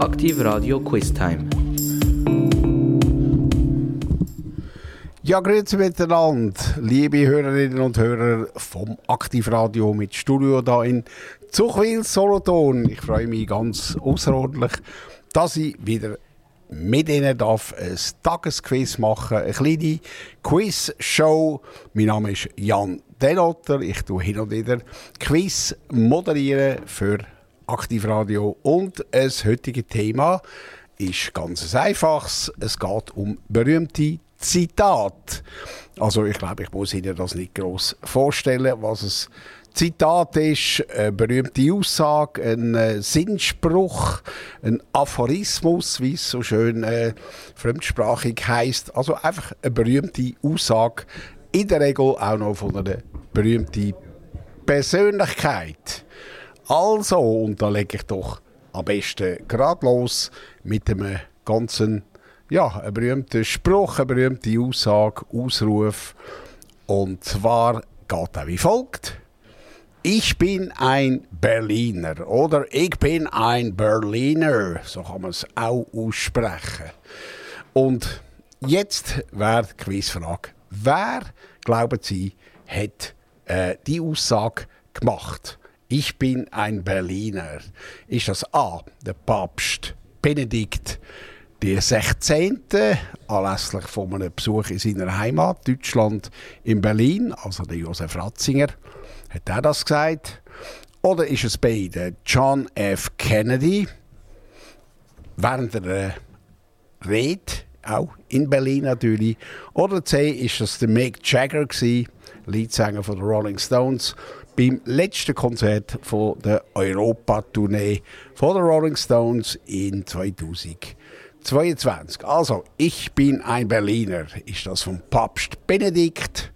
Aktiv Radio Quiz Time. Ja, grüezi miteinander, liebe Hörerinnen und Hörer vom Aktivradio mit Studio da in Zuchwil, Solothurn. Ich freue mich ganz außerordentlich, dass ich wieder mit Ihnen darf ein Tagesquiz machen, eine kleine Quiz-Show. Mein Name ist Jan Denotter. Ich tue hin und wieder Quiz moderieren für Aktivradio und das heutige Thema ist ganz einfaches. Es geht um berühmte Zitat. Also ich glaube, ich muss Ihnen das nicht groß vorstellen, was es Zitat ist, eine berühmte Aussage, ein äh, Sinnspruch, ein Aphorismus, wie es so schön äh, fremdsprachig heißt. Also einfach eine berühmte Aussage, in der Regel auch noch von einer berühmten Persönlichkeit. Also, und da lege ich doch am besten gerade los mit einem ganzen ja, ein berühmter Spruch, eine berühmte Aussage, Ausruf. Und zwar geht er wie folgt. Ich bin ein Berliner oder ich bin ein Berliner, so kann man es auch aussprechen. Und jetzt wäre die Quizfrage. Wer, glauben Sie, hat äh, die Aussage gemacht? Ich bin ein Berliner. Ist das A, der Papst Benedikt die 16. anlässlich von einem Besuch in seiner Heimat Deutschland in Berlin, also der Josef Ratzinger, hat er das gesagt? Oder ist es bei John F. Kennedy während der Rede, auch in Berlin natürlich? Oder C, ist das der Mick Jagger gewesen, Leadsänger von den Rolling Stones, beim letzten Konzert von der Europa-Tournee von den Rolling Stones in 2000. 22. Also, ich bin ein Berliner. Ist das vom Papst Benedikt,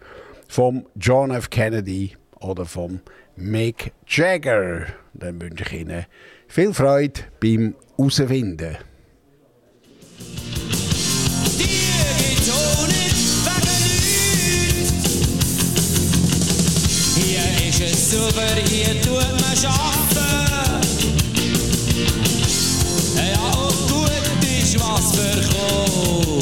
vom John F. Kennedy oder vom Mick Jagger? Dann wünsche ich Ihnen viel Freude beim Herausfinden. Ist super, hier tut man schaffen. was verkauft.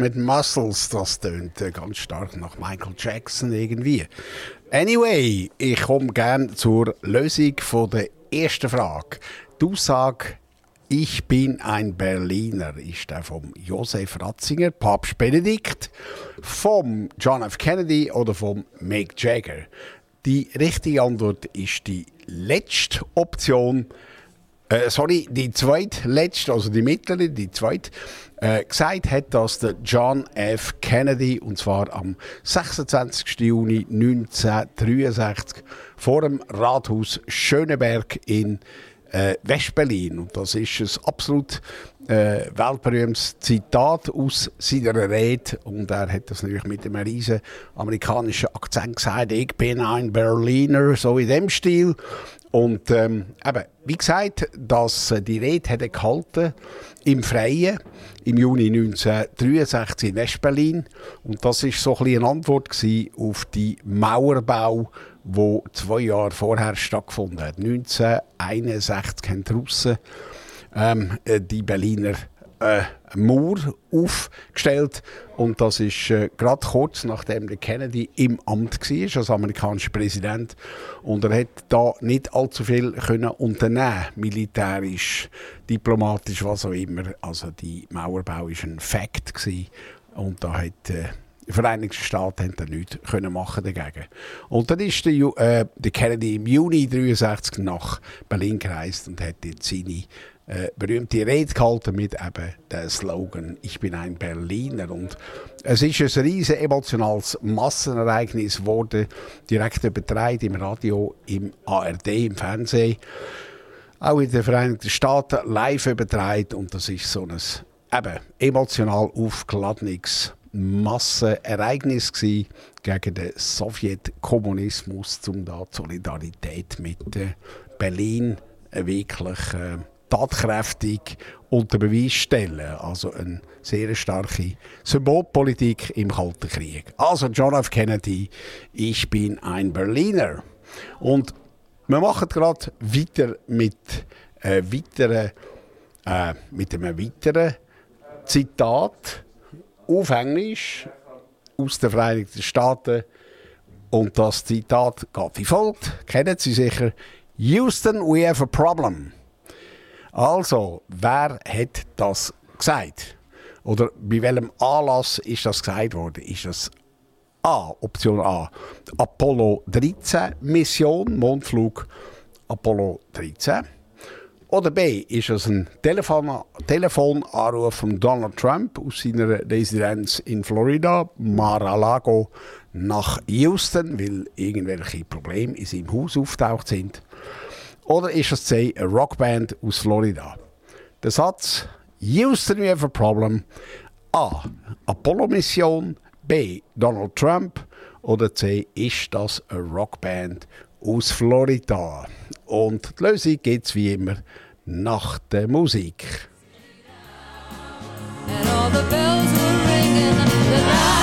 Mit Muscles, das tönt äh, ganz stark nach Michael Jackson irgendwie. Anyway, ich komme gerne zur Lösung von der ersten Frage. Die Aussage, ich bin ein Berliner, ist der vom Josef Ratzinger, Papst Benedikt, vom John F. Kennedy oder vom Mick Jagger. Die richtige Antwort ist die letzte Option. Äh, sorry, die zweitletzte, also die mittlere, die zweite, äh, gesagt hat, dass der John F. Kennedy, und zwar am 26. Juni 1963, vor dem Rathaus Schöneberg in äh, Westberlin. Und das ist ein absolut äh, weltberühmtes Zitat aus seiner Rede. Und er hat das natürlich mit einem riesen amerikanischen Akzent gesagt. Ich bin ein Berliner, so in dem Stil. Und ähm, eben, wie gesagt, dass äh, die Rede er gehalten im Freien im Juni 1963 in Westberlin. Und das ist so ein eine Antwort auf die Mauerbau, wo zwei Jahre vorher stattgefunden hat. 1961 haben die Russen ähm, äh, die Berliner äh, Mauer aufgestellt und das ist äh, gerade kurz nachdem der Kennedy im Amt war als amerikanischer Präsident und er hat da nicht allzu viel können unternehmen militärisch, diplomatisch, was auch immer. Also die Mauerbau ist ein Fakt und da hat äh, die Vereinigten Staaten haben nichts können machen dagegen. Und dann ist der, äh, der Kennedy im Juni 1963 nach Berlin gereist und hat jetzt seine äh, berühmte Rede gehalten mit eben dem Slogan «Ich bin ein Berliner». Und es ist ein riesen emotionales Massenereignis geworden, direkt übertragen im Radio, im ARD, im Fernsehen, auch in den Vereinigten Staaten live übertragen. Und das ist so ein eben, emotional aufgeladenes Massenereignis gsi gegen den Sowjetkommunismus, um da die Solidarität mit äh, Berlin wirklich äh, tatkräftig unter Beweis stellen. Also eine sehr starke Symbolpolitik im Kalten Krieg. Also John F. Kennedy, ich bin ein Berliner. Und wir machen gerade weiter mit, äh, weiteren, äh, mit einem weiteren Zitat auf Englisch aus den Vereinigten Staaten. Und das Zitat geht wie folgt. Kennen Sie sicher? Houston, we have a problem. Also, wer hat das gesagt? Oder bei welchem Anlass ist das gesagt worden? Ist das A, Option A, Apollo 13 Mission, Mondflug Apollo 13? Oder B, ist es ein Telefon Telefonanruf von Donald Trump aus seiner Residenz in Florida, Mar-a-Lago, nach Houston, weil irgendwelche Probleme in seinem Haus auftaucht sind? Oder ist es C, eine Rockband aus Florida? Der Satz Houston, we have a problem. A. Apollo-Mission. B. Donald Trump. Oder C. Ist das eine Rockband aus Florida? Und die Lösung gibt es wie immer nach der Musik. And all the bells were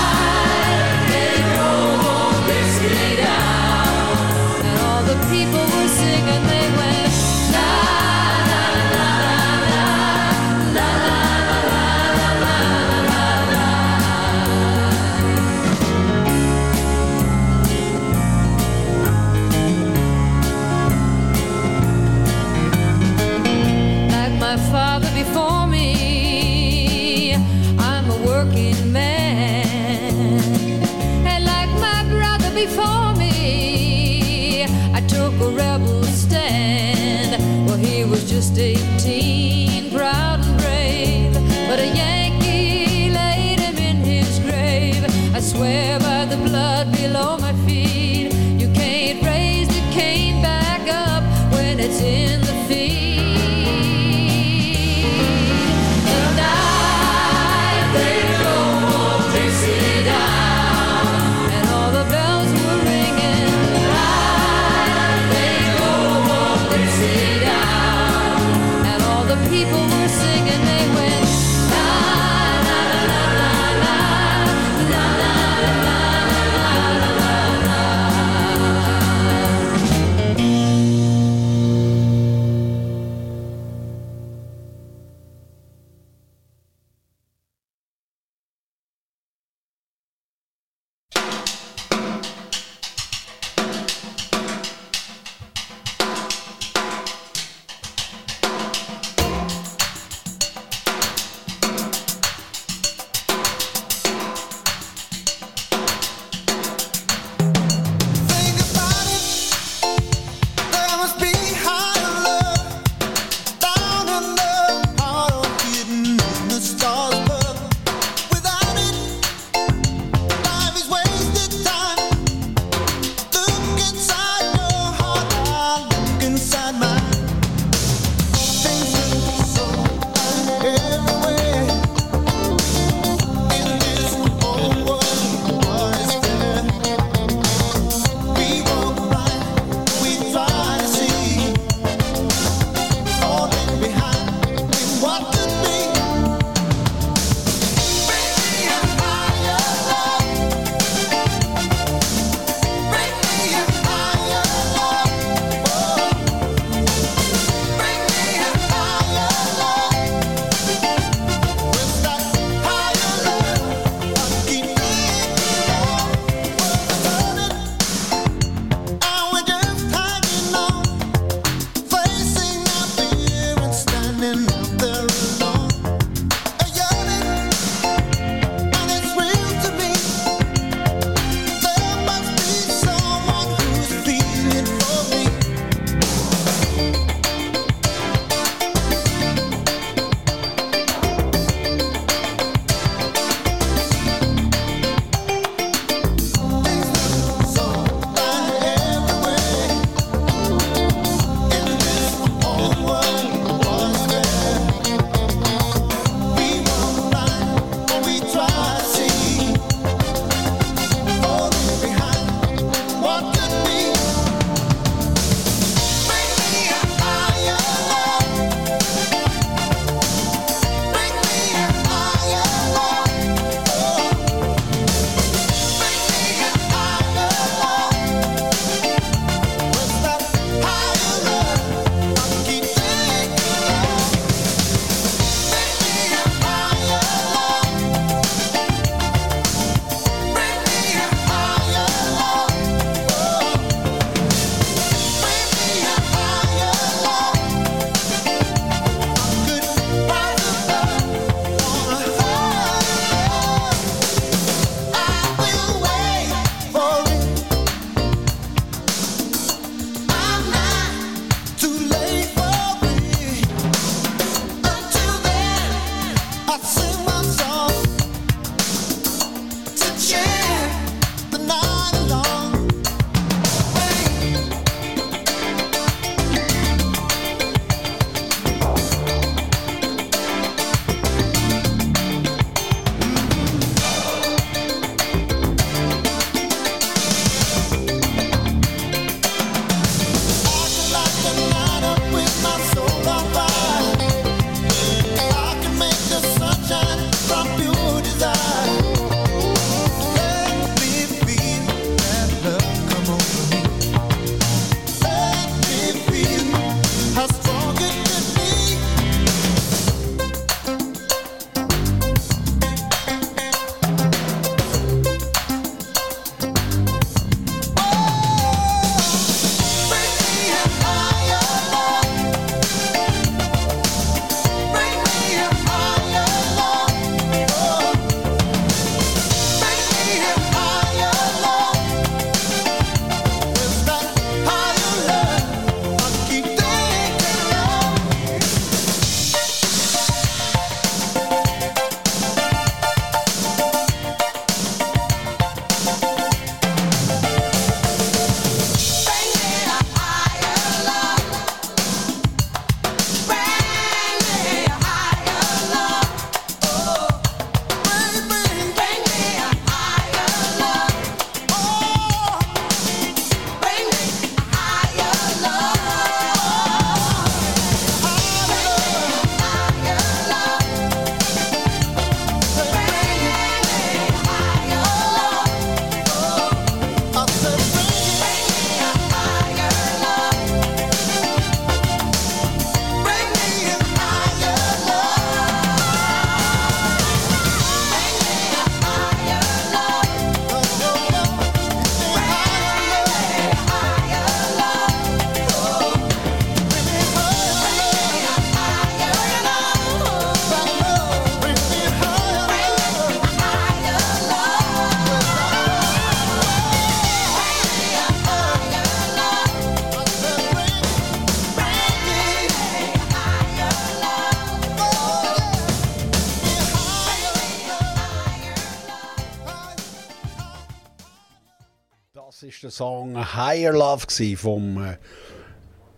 Higher Love vom äh,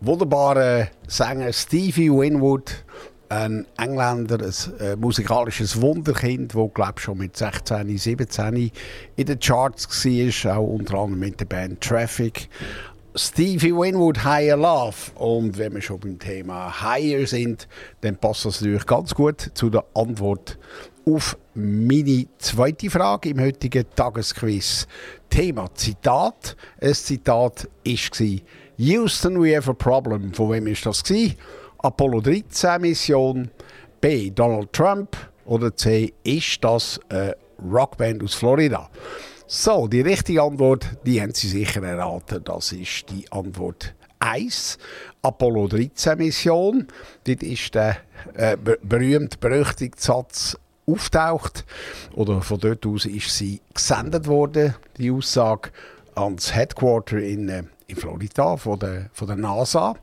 wunderbaren Sänger Stevie Winwood, ein Engländer, ein äh, musikalisches Wunderkind, wo glaube schon mit 16, 17 in den Charts war, auch unter anderem mit der Band Traffic. Stevie Winwood, Higher Love. Und wenn wir schon beim Thema Higher sind, dann passt das natürlich ganz gut zu der Antwort auf meine zweite Frage im heutigen Tagesquiz. Thema Zitat. Ein Zitat war Houston, we have a problem. Von wem war das? Apollo 13 Mission. B. Donald Trump. Oder C. Ist das eine Rockband aus Florida? So, die richtige Antwort, die haben Sie sicher erraten. Das ist die Antwort 1. Apollo 13 Mission. Dort ist der äh, ber- berühmt-berüchtigte Satz auftaucht. Oder von dort aus ist sie gesendet worden, die Aussage, ans Headquarter in, äh, in Florida von der, von der NASA.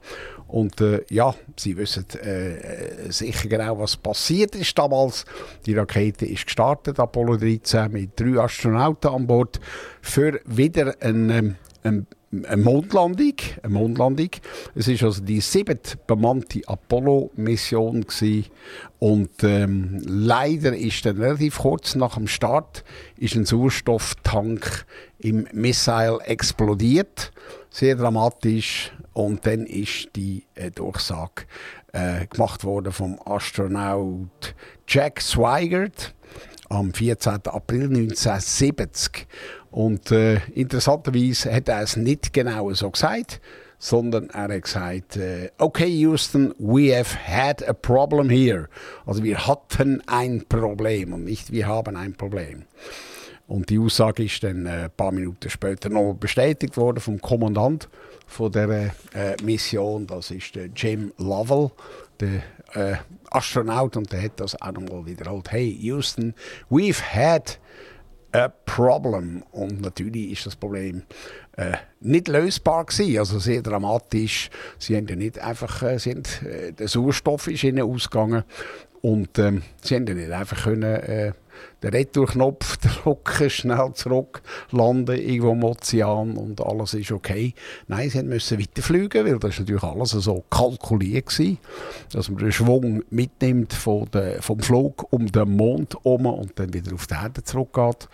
Und äh, ja, Sie wissen äh, äh, sicher genau, was passiert ist damals. Die Rakete ist gestartet, Apollo 13, mit drei Astronauten an Bord, für wieder ein, ähm, ein eine Mondlandung, eine Mondlandung. Es ist also die siebte bemannte Apollo-Mission und ähm, leider ist dann relativ kurz nach dem Start ist ein Sauerstofftank im Missile explodiert, sehr dramatisch und dann ist die äh, Durchsage äh, gemacht worden vom Astronaut Jack Swigert am 14. April 1970. Und äh, interessanterweise hat er es nicht genau so gesagt, sondern er hat gesagt, äh, okay Houston, we have had a problem here. Also wir hatten ein Problem und nicht wir haben ein Problem. Und die Aussage ist dann äh, ein paar Minuten später noch bestätigt worden vom Kommandant von der äh, Mission. Das ist der Jim Lovell, der äh, Astronaut, und der hat das auch nochmal wiederholt. Hey Houston, we've had a problem. Und natürlich ist das Problem äh, nicht lösbar gewesen, also sehr dramatisch. Sie haben ja nicht einfach, äh, sind, äh, der Sauerstoff ist ihnen ausgegangen und ähm, sie haben ja nicht einfach können, den Retourknopf drücken, schnell zurück, landen irgendwo im Ozean und alles ist okay. Nein, sie mussten weiterfliegen, weil das natürlich alles so kalkuliert gewesen, dass man den Schwung mitnimmt von der, vom Flug um den Mond herum und dann wieder auf die Erde zurückgeht.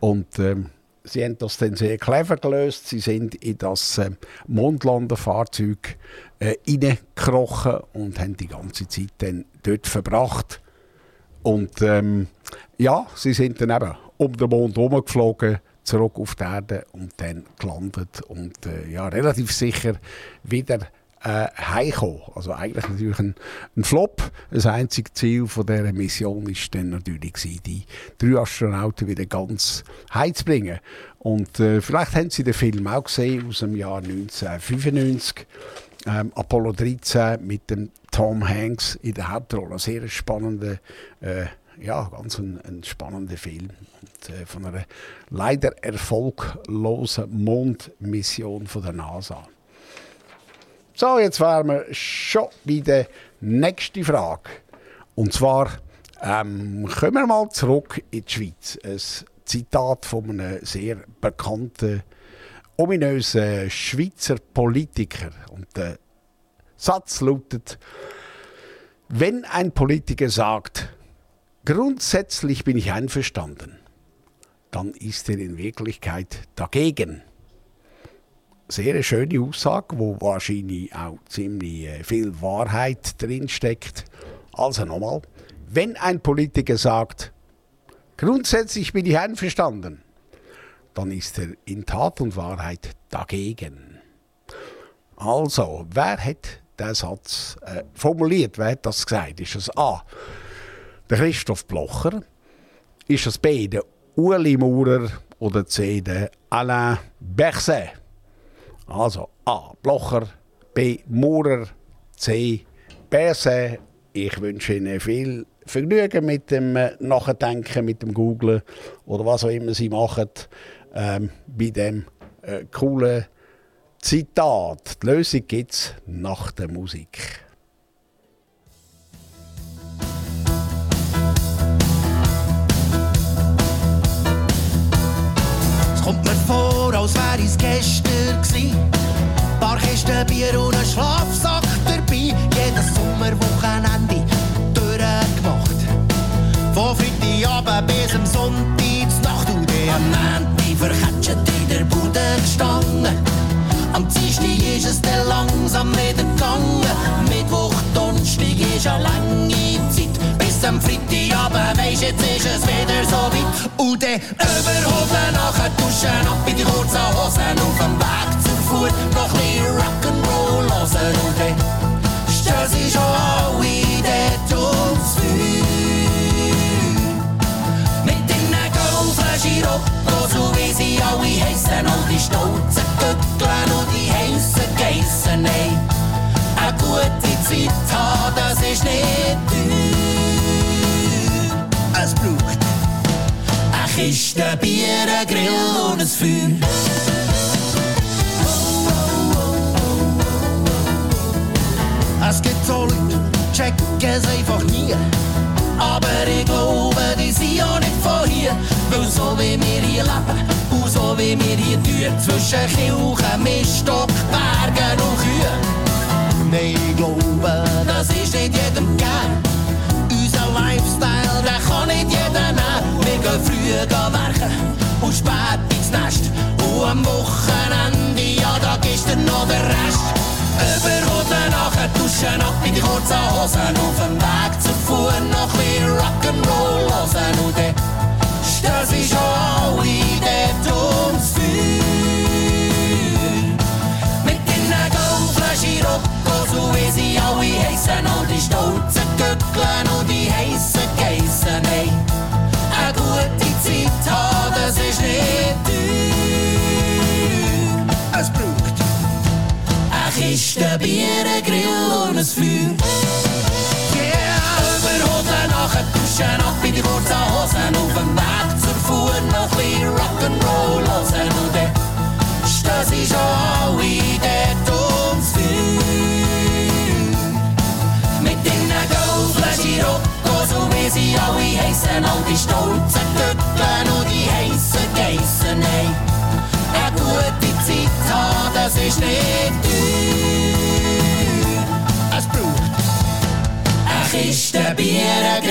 Und ähm, sie haben das dann sehr clever gelöst. Sie sind in das äh, Mondlandefahrzeug äh, reingekrochen und haben die ganze Zeit dann dort verbracht. Und ähm, ja, sie sind dann eben um den Mond herumgeflogen, zurück auf die Erde und dann gelandet und äh, ja, relativ sicher wieder äh, heimgekommen. Also eigentlich natürlich ein, ein Flop. Das einzige Ziel von dieser Mission ist dann natürlich gewesen, die drei Astronauten wieder ganz heimzubringen. Und äh, vielleicht haben Sie den Film auch gesehen aus dem Jahr 1995. Ähm, Apollo 13 mit dem Tom Hanks in der Hauptrolle. Ein sehr spannender, äh, ja, ganz ein, ein spannender Film. Und, äh, von einer leider erfolglosen Mondmission von der NASA. So, jetzt wären wir schon bei der nächsten Frage. Und zwar ähm, kommen wir mal zurück in die Schweiz. Ein Zitat von einem sehr bekannten, ominösen Schweizer Politiker. Und der Satz lautet, wenn ein Politiker sagt, grundsätzlich bin ich einverstanden, dann ist er in Wirklichkeit dagegen sehr schöne Aussage, wo wahrscheinlich auch ziemlich äh, viel Wahrheit drin steckt. Also nochmal, wenn ein Politiker sagt, grundsätzlich bin ich einverstanden, dann ist er in Tat und Wahrheit dagegen. Also, wer hat den Satz äh, formuliert? Wer hat das gesagt? Ist es A. Der Christoph Blocher? Ist es B. Der Uli Maurer? Oder C. Der Alain Berset? Also A. Blocher, B. Maurer, C. Berset. Ich wünsche Ihnen viel Vergnügen mit dem äh, Nachdenken, mit dem Googlen oder was auch immer Sie machen ähm, bei dem äh, coolen Zitat. Die Lösung gibt es nach der Musik. Es kommt mir vor, als wär es gestern gsi. Paar Kisten Bier und ein Schlafsack dabei. Jedes Sommerwochenende durchgemacht. Von Freitagabend bis am Sonntag und der am Montag verketschet in der Bude gestanden. Am Dienstag ist es dann langsam wieder gegangen. Mittwoch, Donnerstag ist eine lange Zeit. Bis am Freitagabend weisst, jetzt ist es wieder so weit. Und dann Überhosen nachher duschen, ab in die kurzen Hosen. Auf dem Weg zur Fuhr noch ein bisschen Rock'n'Roll hören. Wie wir hier tun, zwischen Kirchen, Miststock, Bergen und Kühen. Nein, ich glaube, das ist nicht jedem gern. Unser Lifestyle, den kann nicht jeder nehmen. Wir gehen früh gehen werken und spät ins Nest. Und am Wochenende, ja, da du noch den Rest. Überhoden nachher duschen, ab in die kurzen Hosen. Auf dem Weg zur Fuhr noch ein Rock'n'Roll hören. Und sie schon alle dort ums Feuer. Mit den Goldflaschen Rocco, so wie sie alle heissen. All die stolzen Gückeln und die heissen Geissen. Hey, eine gute Zeit haben, das ist nicht teuer. Es braucht eine Kiste Bier, ein Grill und ein Feuer. Duschen, ab in die kurzen Hosen. Auf dem Weg zur Fuhr noch ein Rock'n'Roll hören. Und dann stehen sie schon alle dort ums. Mit den Goldflaschen Rocco, so wie sie alle heissen. All die stolzen Gückeln und die heissen Geissen. Hey, eine gute Zeit haben, das ist nicht teuer. Eine Kiste Bier, ein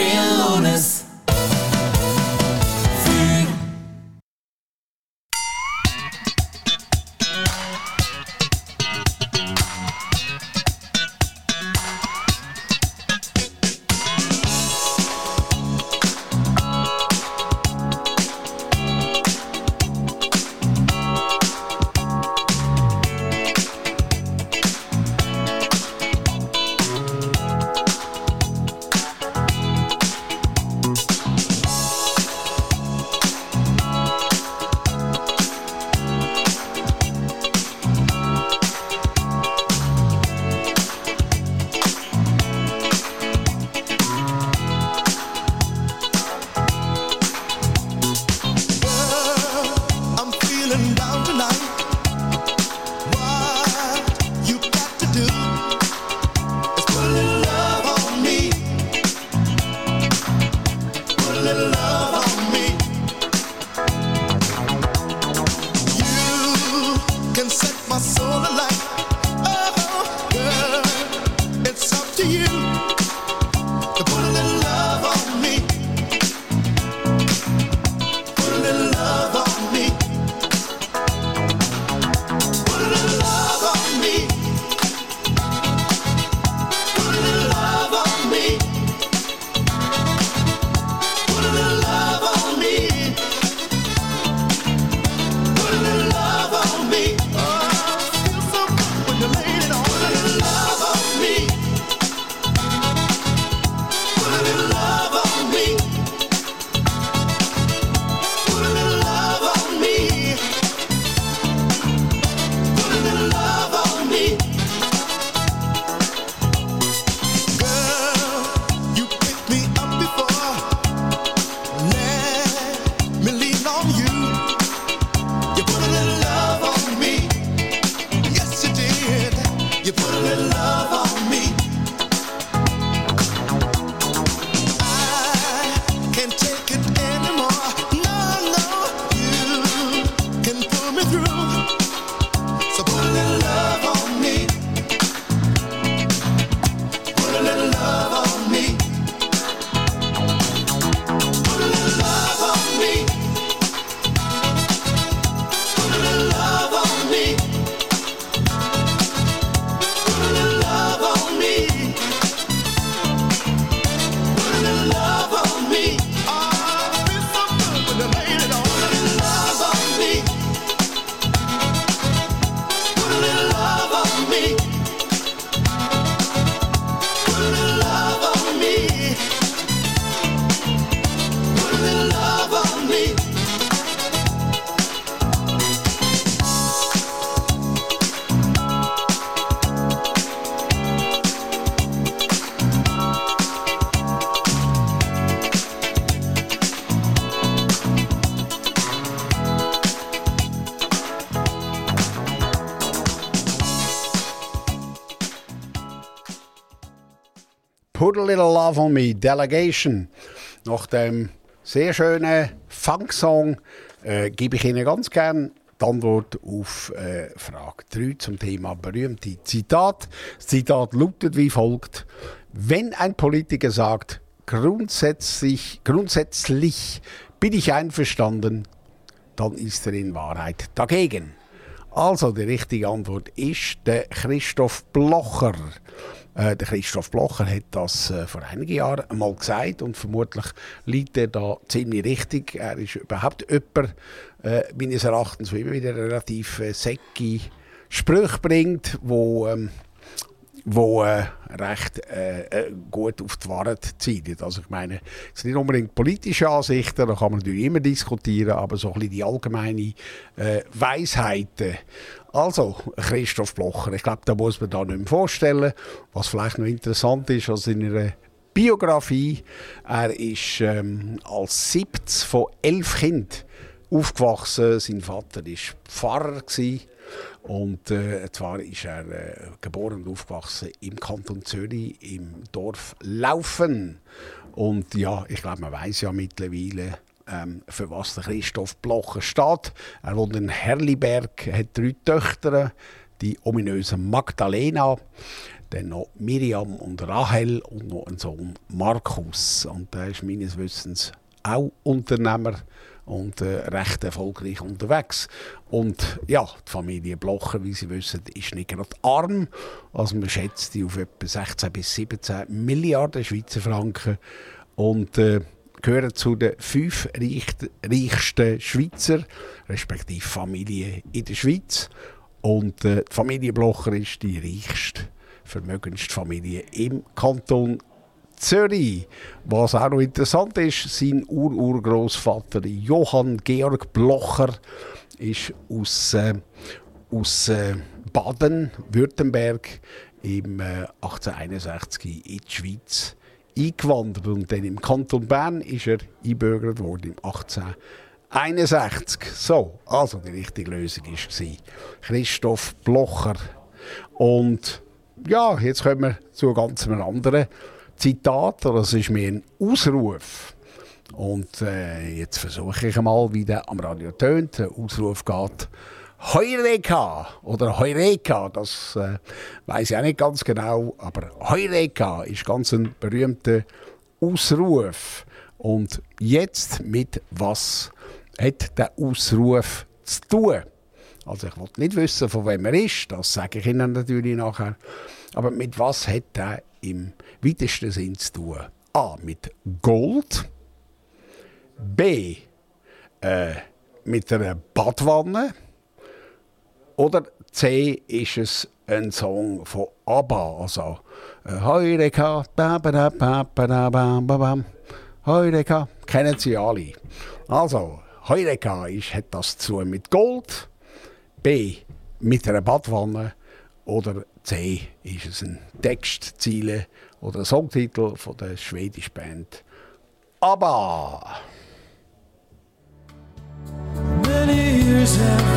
Put a Little Love on Me, Delegation. Nach dem sehr schönen Funk-Song äh, gebe ich Ihnen ganz gern die Antwort auf äh, Frage 3 zum Thema berühmte Zitat. Das Zitat lautet wie folgt. Wenn ein Politiker sagt, grundsätzlich, grundsätzlich bin ich einverstanden, dann ist er in Wahrheit dagegen. Also die richtige Antwort ist der Christoph Blocher. Äh, der Christoph Blocher hat das äh, vor einigen Jahren einmal gesagt und vermutlich liegt er da ziemlich richtig. Er ist überhaupt jemand, äh, meines Erachtens, der immer wieder relativ äh, säcke Sprüche bringt, wo ähm, wo äh, recht äh, äh, gut auf die Wahrheit zielt. Also ich meine, es sind nicht unbedingt politische Ansichten, da kann man natürlich immer diskutieren, aber so ein bisschen die allgemeine äh, Weisheiten. Also, Christoph Blocher, ich glaube, da muss man da nicht mehr vorstellen. Was vielleicht noch interessant ist, also in einer Biografie, er ist ähm, als siebtes von elf Kindern aufgewachsen. Sein Vater war Pfarrer. Gewesen. Und äh, zwar ist er äh, geboren und aufgewachsen im Kanton Zürich, im Dorf Laufen. Und ja, ich glaube, man weiß ja mittlerweile, ähm, für was der Christoph Blocher steht. Er wohnt in Herliberg, hat drei Töchter, die ominöse Magdalena, dann noch Miriam und Rahel und noch einen Sohn Markus. Und der ist meines Wissens auch Unternehmer und äh, recht erfolgreich unterwegs. Und ja, die Familie Blocher, wie Sie wissen, ist nicht gerade arm. Also man schätzt die auf etwa 16 bis 17 Milliarden Schweizer Franken und äh, gehören zu den fünf reichsten Schweizer, respektive Familien in der Schweiz. Und äh, die Familie Blocher ist die reichste, vermögendste Familie im Kanton Zürich. Was auch noch interessant ist, sein Ururgroßvater Johann Georg Blocher ist aus, äh, aus äh, Baden-Württemberg im äh, 1861 in die Schweiz eingewandert und dann im Kanton Bern ist er eingebürgert worden im 1861. So, also die richtige Lösung war Christoph Blocher. Und ja, jetzt kommen wir zu ganz einem anderen Zitat, es ist mir ein Ausruf. Und äh, jetzt versuche ich mal, wie der am Radio tönt. Der Ausruf geht Heureka oder Heureka, das äh, weiß ich auch nicht ganz genau, aber Heureka ist ganz ein berühmter Ausruf. Und jetzt mit was hat der Ausruf zu tun? Also ich will nicht wissen, von wem er ist, das sage ich Ihnen natürlich nachher. Aber mit was hat er im weitesten Sinn zu tun? A. Mit Gold. B. Äh, mit einer Badwanne. Oder C. Ist es ein Song von ABBA. Also äh, Heureka, ba ba da ba ba da ba ba ba. Heureka, kennen Sie alle. Also, Heureka ist, hat das zu mit Gold. B. Mit einer Badwanne. Oder C. Ist es ein Textziele oder ein Songtitel von der schwedischen Band ABBA. Many years have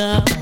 up.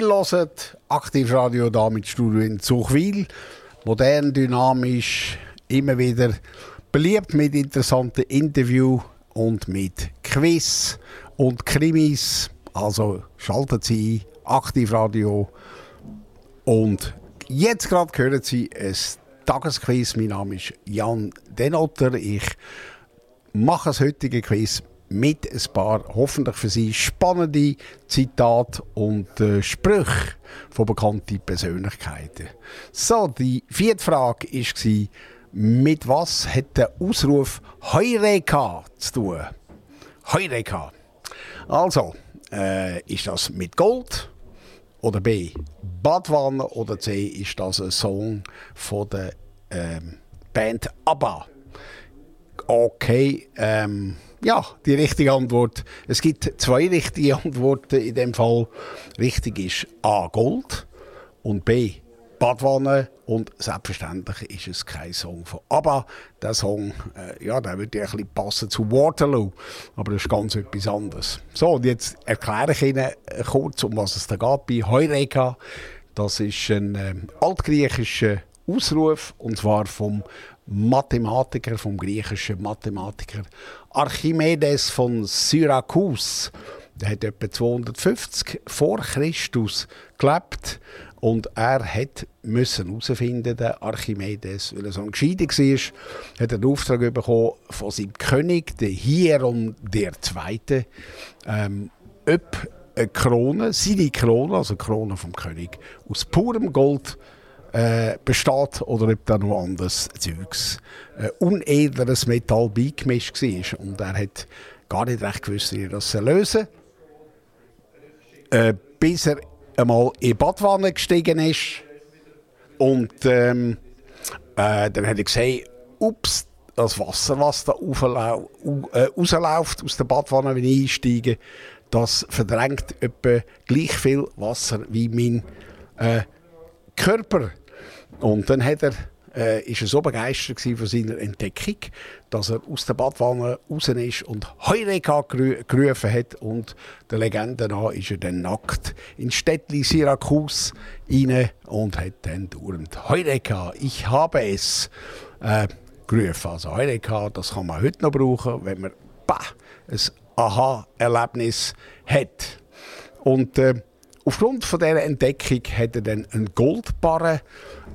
Sie hören Aktivradio da mit Studio in Zuchwil. Modern, dynamisch, immer wieder beliebt mit interessanten Interviews und mit Quiz und Krimis. Also schalten Sie ein, Aktivradio. Und jetzt gerade hören Sie ein Tagesquiz. Mein Name ist Jan Denotter. Ich mache das heutige Quiz mit ein paar hoffentlich für Sie spannende Zitate und äh, Sprüche von bekannten Persönlichkeiten. So, die vierte Frage war, mit was hat der Ausruf Heureka zu tun? Heureka. Also, äh, ist das mit Gold? Oder B. Badwanne? Oder C. Ist das ein Song von der ähm, Band ABBA? Okay, ähm, ja, die richtige Antwort. Es gibt zwei richtige Antworten in dem Fall. Richtig ist A. Gold und B. Badwanne und selbstverständlich ist es kein Song von ABBA. Der Song, äh, ja, der würde ja ein bisschen passen zu Waterloo, aber das ist ganz etwas anderes. So, und jetzt erkläre ich Ihnen äh, kurz, um was es da geht bei Heureka. Das ist ein ähm, altgriechischer Ausruf und zwar vom Mathematiker, vom griechischen Mathematiker Archimedes von Syrakus. Der hat etwa 250 vor Christus gelebt und er hat müssen herausfinden, der Archimedes, weil er so ein Gescheiter war, hat er den Auftrag bekommen von seinem König, der Hieron der Zweite, ähm, ob eine Krone, seine Krone, also die Krone vom König, aus purem Gold äh, besteht oder ob da noch anderes Zeugs, äh, unedleres Metall beigemischt war. Und er hat gar nicht recht gewusst, wie er das lösen. Äh, bis er einmal in die Badwanne gestiegen ist und ähm, äh, dann hat er gesagt, ups, das Wasser, was da äh, rausläuft aus der Badwanne, wenn ich einsteige, das verdrängt etwa gleich viel Wasser wie mein äh, Körper. Und dann hat er, äh, ist er so begeistert von seiner Entdeckung, dass er aus der Badwanne raus ist und Heureka gerufen hat. Und der Legende nach ist er dann nackt ins Städtli Syrakus rein und hat dann dauernd Heureka, ich habe es äh, gerufen. Also Heureka, das kann man heute noch brauchen, wenn man bah, ein Aha-Erlebnis hat. Und äh, aufgrund von dieser Entdeckung hat er dann einen Goldbarren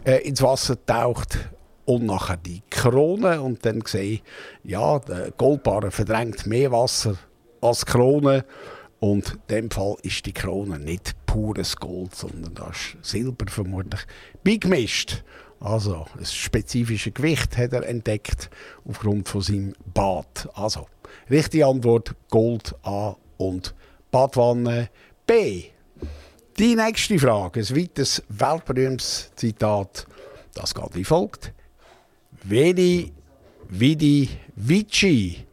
äh, ins Wasser getaucht und nachher die Krone und dann gesehen, ja, der Goldbarren verdrängt mehr Wasser als Krone und in dem Fall ist die Krone nicht pures Gold, sondern da ist Silber vermutlich beigemischt. Also, ein spezifisches Gewicht hat er entdeckt aufgrund von seinem Bad. Also, richtige Antwort Gold A und Badwanne B. Die nächste Frage, ein weiteres weltberühmtes Zitat, das geht wie folgt. Veni, vidi, vici.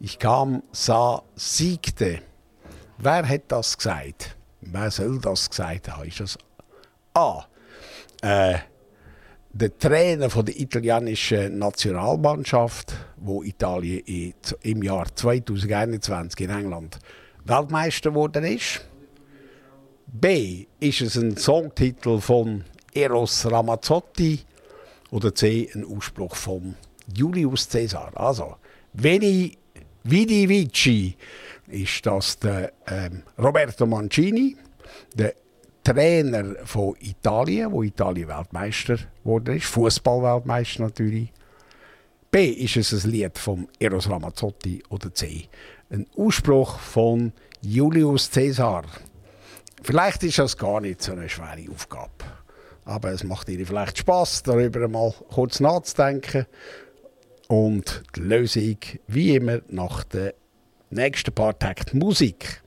Ich kam, sah, siegte. Wer hat das gesagt? Wer soll das gesagt haben? Ist das A. Äh, der Trainer von der italienischen Nationalmannschaft, wo Italien im Jahr 2021 in England Weltmeister geworden ist. B. Ist es ein Songtitel von Eros Ramazzotti oder C. ein Ausspruch von Julius Caesar? Also, Veni Vidi Vici ist das der ähm, Roberto Mancini, der Trainer von Italien, wo Italien Weltmeister geworden ist, Fußballweltmeister natürlich. B ist es ein Lied von Eros Ramazzotti oder C ein Ausspruch von Julius Caesar. Vielleicht ist das gar nicht so eine schwere Aufgabe, aber es macht Ihnen vielleicht Spaß, darüber mal kurz nachzudenken und die Lösung wie immer nach der nächsten paar Takt Musik.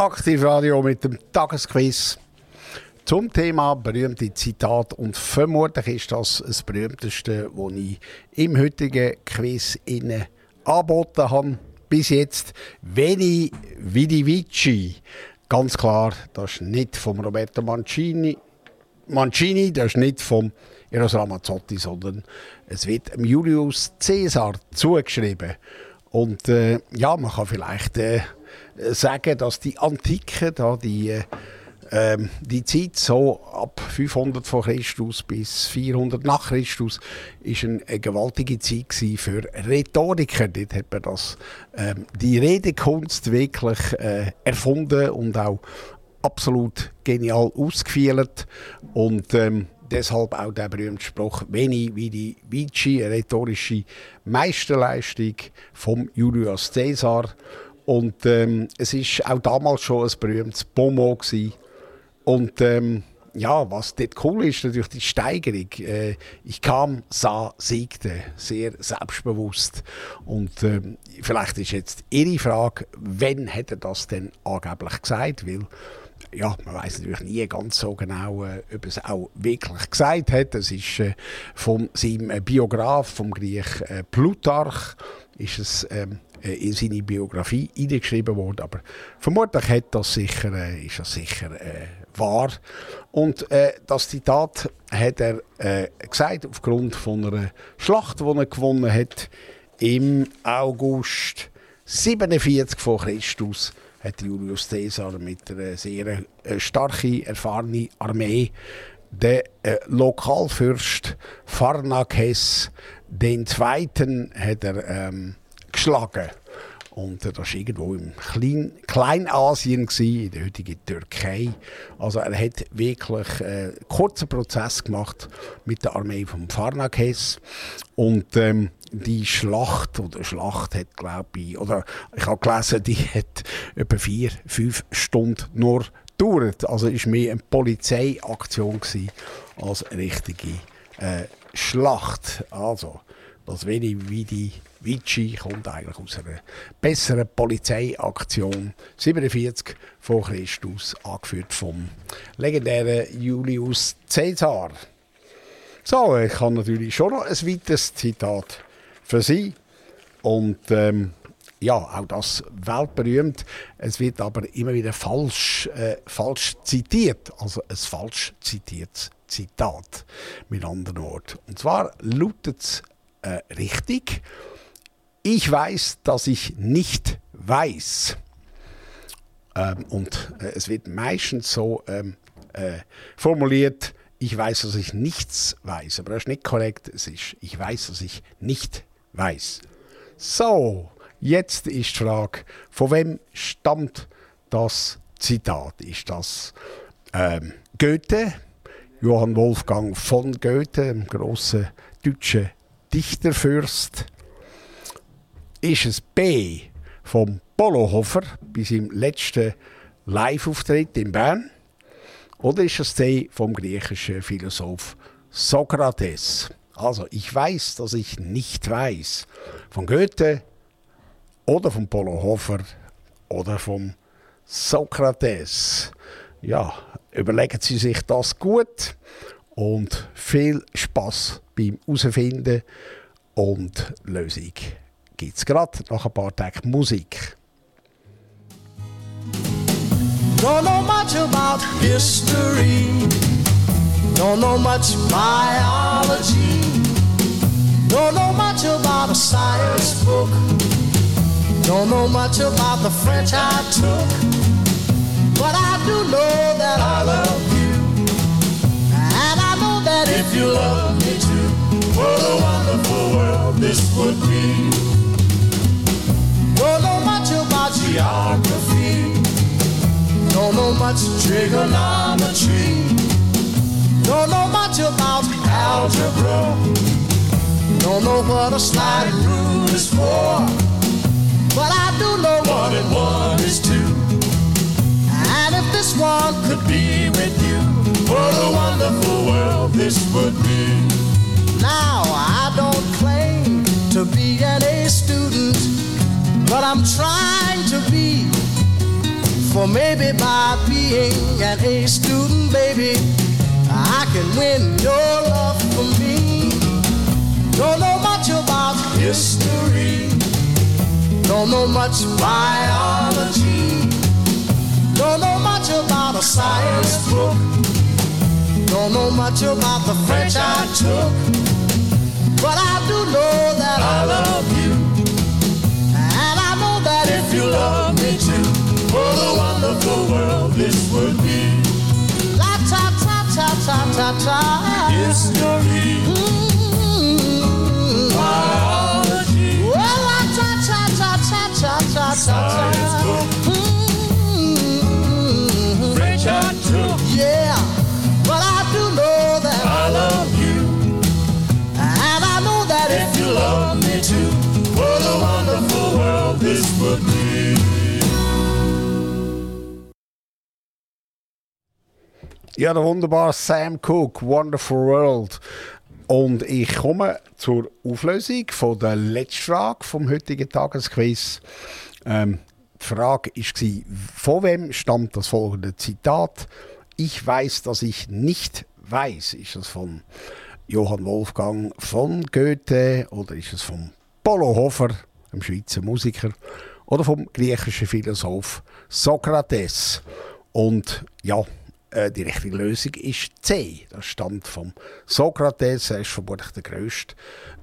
Aktivradio mit dem Tagesquiz zum Thema berühmte Zitat und vermutlich ist das das berühmteste, das ich im heutigen Quiz innen angeboten habe. Bis jetzt Veni Vidi Vici. Ganz klar, das ist nicht von Roberto Mancini, Mancini, das ist nicht vom Eros Ramazzotti, sondern es wird Julius Caesar zugeschrieben. Und äh, ja, man kann vielleicht äh, sagen, dass die Antike, da die, äh, ähm, die Zeit so ab 500 vor Christus bis 400 nach Christus ist eine, eine gewaltige Zeit für Rhetoriker. Dort hat man das, ähm, die Redekunst wirklich äh, erfunden und auch absolut genial ausgefeilt und ähm, deshalb auch der berühmte Spruch Veni Vidi Vici, eine rhetorische Meisterleistung vom Julius Caesar und ähm, es ist auch damals schon ein berühmtes Pomo und ähm, ja, was dort cool ist, natürlich die Steigerung. Äh, ich kam, sah, siegte. Sehr selbstbewusst. Und ähm, vielleicht ist jetzt Ihre Frage, wann hat er das denn angeblich gesagt? Weil ja, man weiß natürlich nie ganz so genau, äh, ob es auch wirklich gesagt hat. Es ist äh, von seinem Biograf, vom Griech äh, Plutarch, ist es ähm, äh, in seine Biografie eingeschrieben worden. Aber vermutlich hat das sicher, äh, ist das sicher äh, wahr. Und äh, das Zitat hat er äh, gesagt aufgrund von einer Schlacht, die er gewonnen hat im August 47 vor Christus hat Julius Caesar mit einer sehr äh, starken, erfahrenen Armee den äh, Lokalfürst Pharnakes den Zweiten hat er ähm, geschlagen. Und äh, das war irgendwo im Klein Kleinasien, gewesen, in der heutigen Türkei. Also er hat wirklich äh, einen kurzen Prozess gemacht mit der Armee von Pharnakes. Und ähm, die Schlacht, oder Schlacht hat, glaube ich, oder ich habe gelesen, die hat etwa vier, fünf Stunden nur gedauert. Also es war mehr eine Polizeiaktion gewesen, als eine richtige äh, Schlacht. Also, das Veni Vidi Vici kommt eigentlich aus einer besseren Polizeiaktion 47 vor Christus, angeführt vom legendären Julius Caesar. So, ich habe natürlich schon noch ein weiteres Zitat für Sie. Und ähm, ja, auch das weltberühmt. Es wird aber immer wieder falsch, äh, falsch zitiert. Also ein falsch zitiertes Zitat, mit anderen Worten. Und zwar lautet es äh, richtig. Ich weiß, dass ich nicht weiß. Ähm, und äh, es wird meistens so ähm, äh, formuliert, ich weiß, dass ich nichts weiß. Aber das ist nicht korrekt. Es ist, ich weiß, dass ich nicht weiß. So, jetzt ist die Frage, von wem stammt das Zitat? Ist das ähm, Goethe, Johann Wolfgang von Goethe, ein großer deutscher Dichterfürst? Ist es B vom Polohofer bei seinem letzten Live-Auftritt in Bern? Oder ist es C vom griechischen Philosoph Sokrates? Also, ich weiß, dass ich nicht weiß. Von Goethe oder vom Polohofer oder vom Sokrates. Ja, überlegen Sie sich das gut und viel Spaß beim Herausfinden und Lösung gibt es gerade nach ein paar Tagen Musik. Don't know much about history. Don't know much biology. Don't know much about a science book. Don't know much about the French I took. But I do know that I love if you love me too. What a wonderful world this would be. Don't know much about geography. Don't know much trigonometry. Don't know much about algebra. Don't know what a sliding rule is for. But I do know one and one is two. And if this one could be with you what a wonderful world this would be. Now, I don't claim to be an A student, but I'm trying to be. For maybe by being an A student, baby, I can win your love for me. Don't know much about history, don't know much biology, don't know much about a science book, don't know much about the French I took, but I do know that I love you. And I know that if you love me too, what a wonderful world this would be. La ta ta ta ta ta ta. History. Biology. Well, la French I took. Yeah. Ja, der wunderbare Sam Cooke, Wonderful World. Und ich komme zur Auflösung von der letzten Frage vom heutigen Tagesquiz. Ähm, die Frage war, von wem stammt das folgende Zitat? Ich weiß, dass ich nicht weiß. Ist das von Johann Wolfgang von Goethe oder ist es von Polo Hofer, einem Schweizer Musiker, oder vom griechischen Philosoph Sokrates? Und ja, äh, die richtige Lösung ist C. Das stammt vom Sokrates. Er ist vermutlich der grösste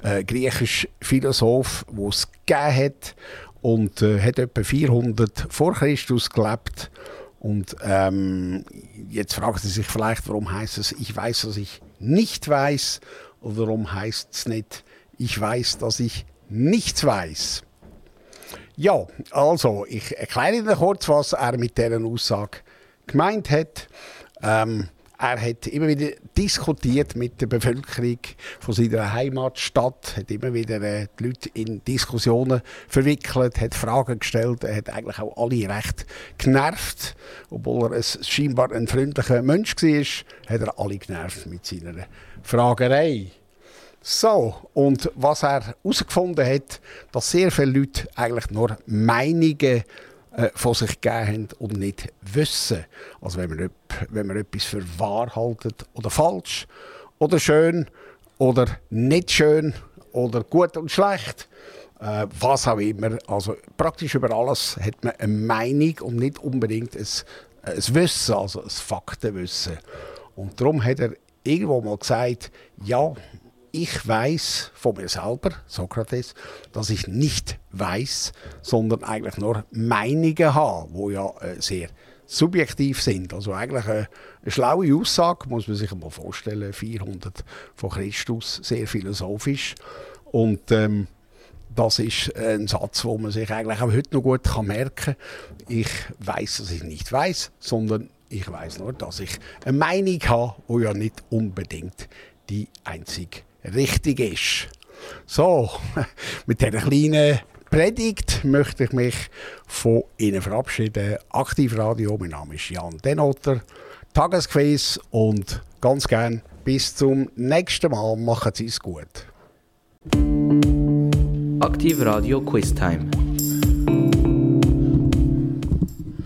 äh, griechische Philosoph, den es gegeben hat. Und äh, hat etwa 400 vor Christus gelebt. Und ähm, jetzt fragen Sie sich vielleicht, warum heißt es, ich weiß, dass ich nicht weiß, oder warum heißt es nicht, ich weiß, dass ich nichts weiß. Ja, also, ich erkläre Ihnen kurz, was er mit dieser Aussage gemeint hat. Ähm, er hat immer wieder diskutiert mit der Bevölkerung von seiner Heimatstadt, hat immer wieder äh, die Leute in Diskussionen verwickelt, hat Fragen gestellt, er hat eigentlich auch alle recht genervt. Obwohl er ein, scheinbar ein freundlicher Mensch war, hat er alle genervt mit seiner Fragerei. So, und was er herausgefunden hat, dass sehr viele Leute eigentlich nur Meinungen äh, von sich gegeben haben und nicht wissen. Also wenn man, wenn man etwas für wahr haltet oder falsch oder schön oder nicht schön oder gut und schlecht, äh, was auch immer. Also praktisch über alles hat man eine Meinung und nicht unbedingt ein, ein Wissen, also ein Faktenwissen. Und darum hat er irgendwo mal gesagt, ja, ich weiß von mir selber, Sokrates, dass ich nicht weiß, sondern eigentlich nur Meinungen habe, wo ja äh, sehr subjektiv sind. Also eigentlich eine, eine schlaue Aussage, muss man sich mal vorstellen, 400 von Christus, sehr philosophisch. Und ähm, das ist ein Satz, wo man sich eigentlich auch heute noch gut kann merken kann. Ich weiß, dass ich nicht weiß, sondern ich weiß nur, dass ich eine Meinung habe, die ja nicht unbedingt die einzig richtige ist. So, mit dieser kleinen Predigt möchte ich mich von Ihnen verabschieden. Aktivradio, mein Name ist Jan Denotter, Tagesquiz und ganz gern bis zum nächsten Mal. Machen Sie es gut. Aktiv Radio Quiz Time.